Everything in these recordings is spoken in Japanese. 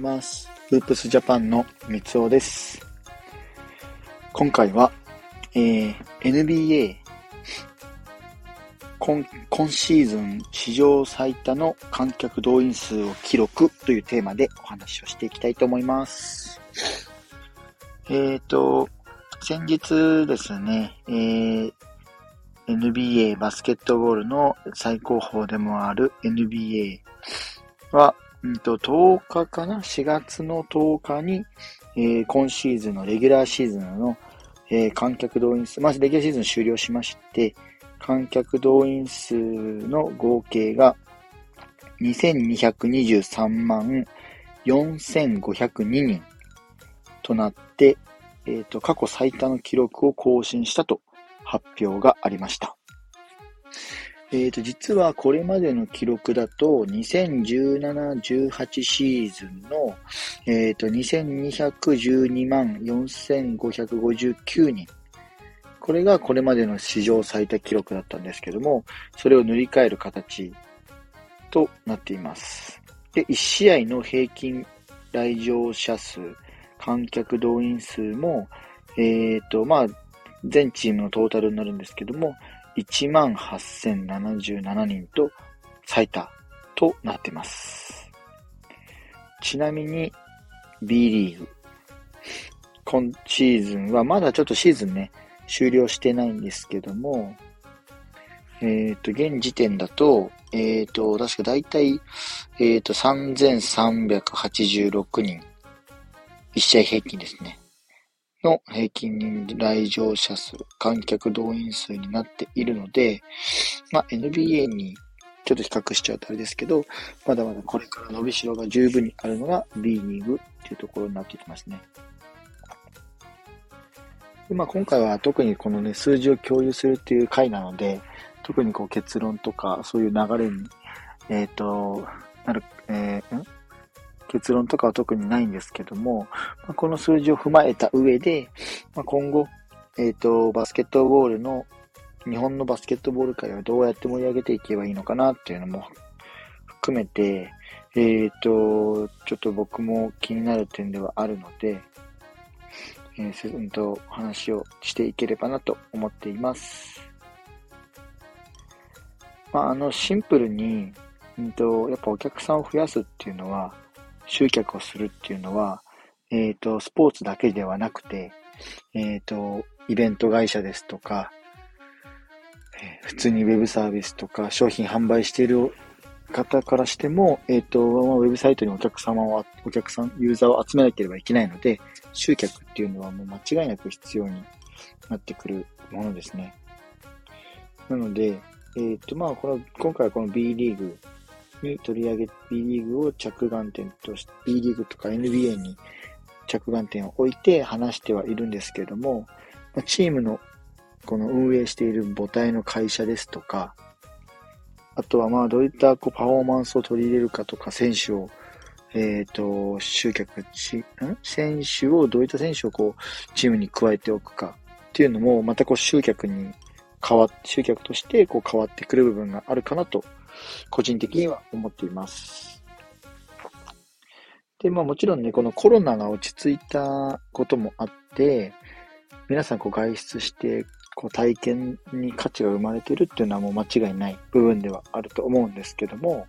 ます。ループスジャパンの三尾です。今回は、えー、NBA 今今シーズン史上最多の観客動員数を記録というテーマでお話をしていきたいと思います。えっ、ー、と、先日ですね、えー、NBA バスケットボールの最高峰でもある NBA は、うんと、10日かな ?4 月の10日に、えー、今シーズンのレギュラーシーズンの、えー、観客動員数、まずレギュラーシーズン終了しまして、観客動員数の合計が2223万4502人となって、えっ、ー、と、過去最多の記録を更新したと発表がありました。えっ、ー、と、実はこれまでの記録だと、2017-18シーズンの、えっ、ー、と、2212万4559人。これがこれまでの史上最多記録だったんですけども、それを塗り替える形となっています。で、1試合の平均来場者数、観客動員数も、えっ、ー、と、まあ、全チームのトータルになるんですけども、18,077人と最多となってます。ちなみに B リーグ。今シーズンはまだちょっとシーズンね、終了してないんですけども、えっ、ー、と、現時点だと、えっ、ー、と、確か大体、えっ、ー、と、3386人。1試合平均ですね。の平均来場者数、観客動員数になっているので、まあ、NBA にちょっと比較しちゃうとあれですけど、まだまだこれから伸びしろが十分にあるのが B リーグっていうところになってきますね。でまあ、今回は特にこのね、数字を共有するっていう回なので、特にこう結論とかそういう流れに、えっ、ー、と、なる、えー、結論とかは特にないんですけども、まあ、この数字を踏まえた上で、まあ、今後、えっ、ー、と、バスケットボールの、日本のバスケットボール界をどうやって盛り上げていけばいいのかなっていうのも含めて、えっ、ー、と、ちょっと僕も気になる点ではあるので、えー、うんと話をしていければなと思っています。まあ、あの、シンプルに、うんと、やっぱお客さんを増やすっていうのは、集客をするっていうのは、えっ、ー、と、スポーツだけではなくて、えっ、ー、と、イベント会社ですとか、えー、普通にウェブサービスとか商品販売している方からしても、えっ、と、ウェブサイトにお客様を、お客さん、ユーザーを集めなければいけないので、集客っていうのはもう間違いなく必要になってくるものですね。なので、えっ、と、まあ、この、今回はこの B リーグに取り上げ、B リーグを着眼点として、B リーグとか NBA に着眼点を置いて話してはいるんですけれども、チームのこの運営している母体の会社ですとか、あとはまあどういったこうパフォーマンスを取り入れるかとか、選手を、えっ、と、集客し、ん？選手を、どういった選手をこう、チームに加えておくかっていうのも、またこう集客に変わ、集客としてこう変わってくる部分があるかなと個人的には思っています。で、まあもちろんね、このコロナが落ち着いたこともあって、皆さんこう外出して、こう体験に価値が生まれてるっていうのはもう間違いない部分ではあると思うんですけども、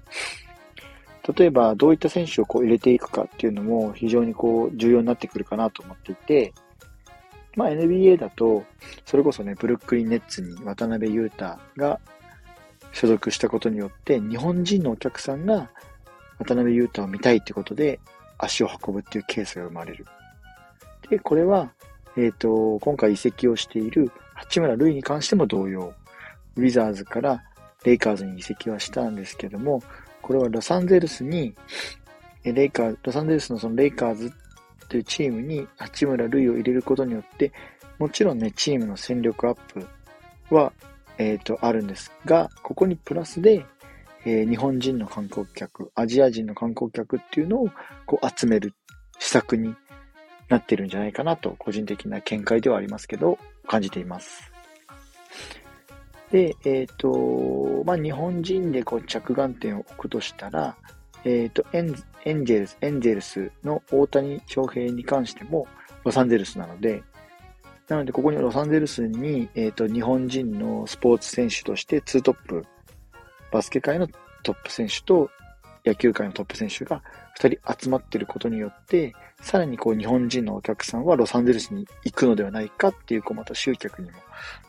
例えばどういった選手をこう入れていくかっていうのも非常にこう重要になってくるかなと思っていて、まあ NBA だと、それこそね、ブルックリンネッツに渡辺裕太が所属したことによって、日本人のお客さんが渡辺裕太を見たいってことで足を運ぶっていうケースが生まれる。で、これは、えっ、ー、と、今回移籍をしている八村塁に関しても同様、ウィザーズからレイカーズに移籍はしたんですけども、これはロサンゼルスに、レイカー、ロサンゼルスのそのレイカーズというチームに八村塁を入れることによって、もちろんね、チームの戦力アップはえっ、ー、と、あるんですが、ここにプラスで、えー、日本人の観光客、アジア人の観光客っていうのをこう集める施策になってるんじゃないかなと、個人的な見解ではありますけど、感じています。で、えっ、ー、と、まあ、日本人でこう着眼点を置くとしたら、えっ、ー、とエン、エンジェルス、エンジェルスの大谷翔平に関しても、ロサンゼルスなので、なので、ここにロサンゼルスに、えっ、ー、と、日本人のスポーツ選手として2トップ、バスケ界のトップ選手と野球界のトップ選手が2人集まっていることによって、さらにこう日本人のお客さんはロサンゼルスに行くのではないかっていう、こうまた集客にも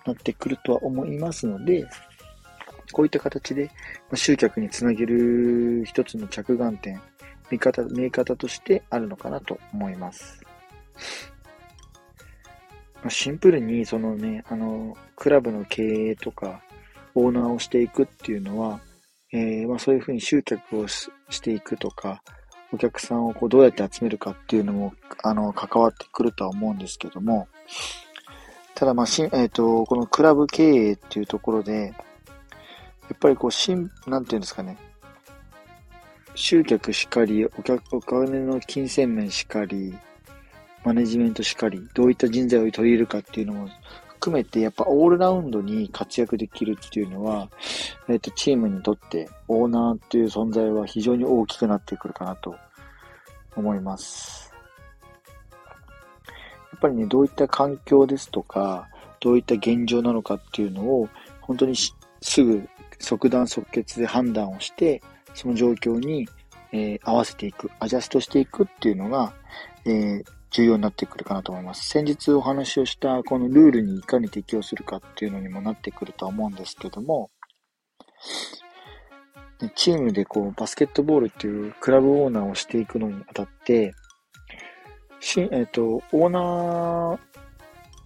なってくるとは思いますので、こういった形で集客につなげる一つの着眼点、見方、見え方としてあるのかなと思います。シンプルに、そのね、あの、クラブの経営とか、オーナーをしていくっていうのは、えー、まあそういうふうに集客をしていくとか、お客さんをこうどうやって集めるかっていうのも、あの、関わってくるとは思うんですけども、ただまあし、えっ、ー、と、このクラブ経営っていうところで、やっぱりこう、しん、なんていうんですかね、集客しかり、お客、お金の金銭面しかり、マネジメントしかり、どういった人材を取り入れるかっていうのも含めて、やっぱオールラウンドに活躍できるっていうのは、えっ、ー、と、チームにとってオーナーっていう存在は非常に大きくなってくるかなと思います。やっぱりね、どういった環境ですとか、どういった現状なのかっていうのを、本当にすぐ即断即決で判断をして、その状況に、えー、合わせていく、アジャストしていくっていうのが、えー、重要になってくるかなと思います。先日お話をしたこのルールにいかに適用するかっていうのにもなってくるとは思うんですけども、チームでこうバスケットボールっていうクラブオーナーをしていくのにあたって、しえっ、ー、と、オーナー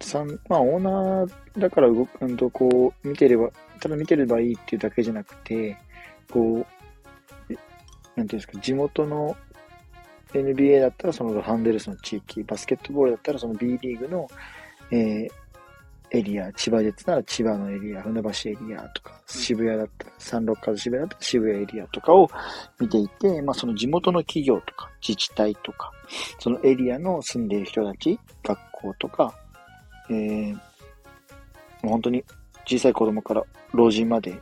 さん、まあオーナーだから動く、んとこう見てれば、ただ見てればいいっていうだけじゃなくて、こう、なんていうんですか、地元の NBA だったらそのロサンゼルスの地域、バスケットボールだったらその B リーグの、えー、エリア、千葉ジェッツなら千葉のエリア、船橋エリアとか、渋谷だったら、サンロッカーズ渋谷だったら渋谷エリアとかを見ていて、まあその地元の企業とか自治体とか、そのエリアの住んでいる人たち、学校とか、えー、もう本当に小さい子供から老人まで、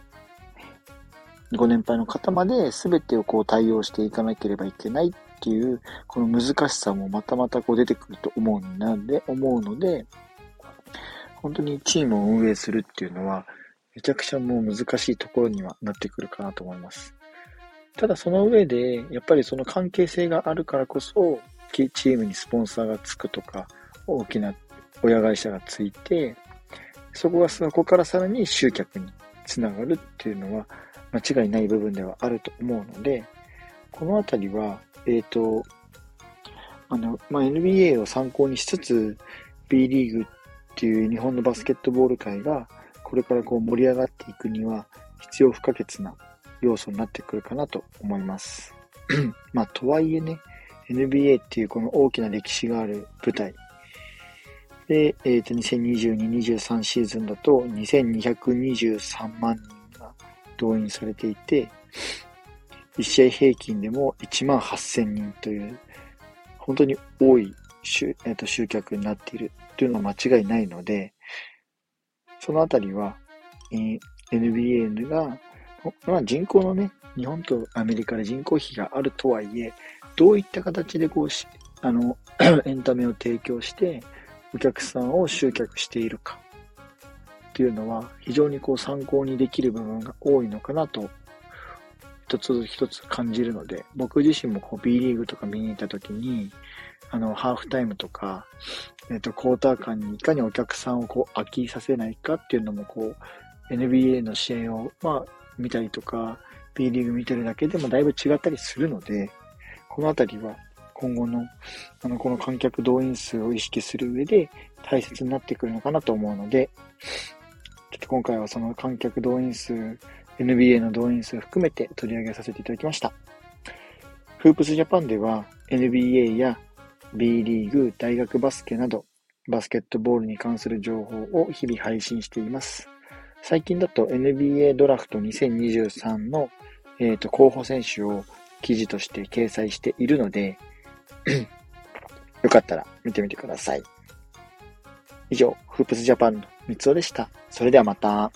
ご年配の方まで全てをこう対応していかなければいけないっていう、この難しさもまたまたこう出てくると思うので、思うので、本当にチームを運営するっていうのは、めちゃくちゃもう難しいところにはなってくるかなと思います。ただその上で、やっぱりその関係性があるからこそ、チームにスポンサーがつくとか、大きな親会社がついて、そこがそこからさらに集客につながるっていうのは間違いない部分ではあると思うので、このあたりは、えっ、ー、と、あの、まあ、NBA を参考にしつつ、B リーグっていう日本のバスケットボール界が、これからこう盛り上がっていくには、必要不可欠な要素になってくるかなと思います。まあ、とはいえね、NBA っていうこの大きな歴史がある舞台。で、えっ、ー、と、2022、23シーズンだと2223万人が動員されていて、1試合平均でも1万8000人という、本当に多い集,、えー、と集客になっているというのは間違いないので、そのあたりは、えー、NBA が、まあ、人口のね、日本とアメリカで人口比があるとはいえ、どういった形でこうし、あの、エンタメを提供して、お客さんを集客しているかっていうのは、非常にこう参考にできる部分が多いのかなと一つ一つ感じるので、僕自身もこう B リーグとか見に行った時に、あの、ハーフタイムとか、えっ、と、クォーター間にいかにお客さんをこう飽きさせないかっていうのもこう、NBA の試合を、まあ、見たりとか、B リーグ見てるだけでもだいぶ違ったりするので、このあたりは今後の、あの、この観客動員数を意識する上で大切になってくるのかなと思うので、ちょっと今回はその観客動員数 NBA の動員数を含めて取り上げさせていただきました。フープスジャパンでは NBA や B リーグ、大学バスケなどバスケットボールに関する情報を日々配信しています。最近だと NBA ドラフト2023の、えーと、候補選手を記事として掲載しているので よかったら見てみてください。以上、フープスジャパンの三つおでした。それではまた。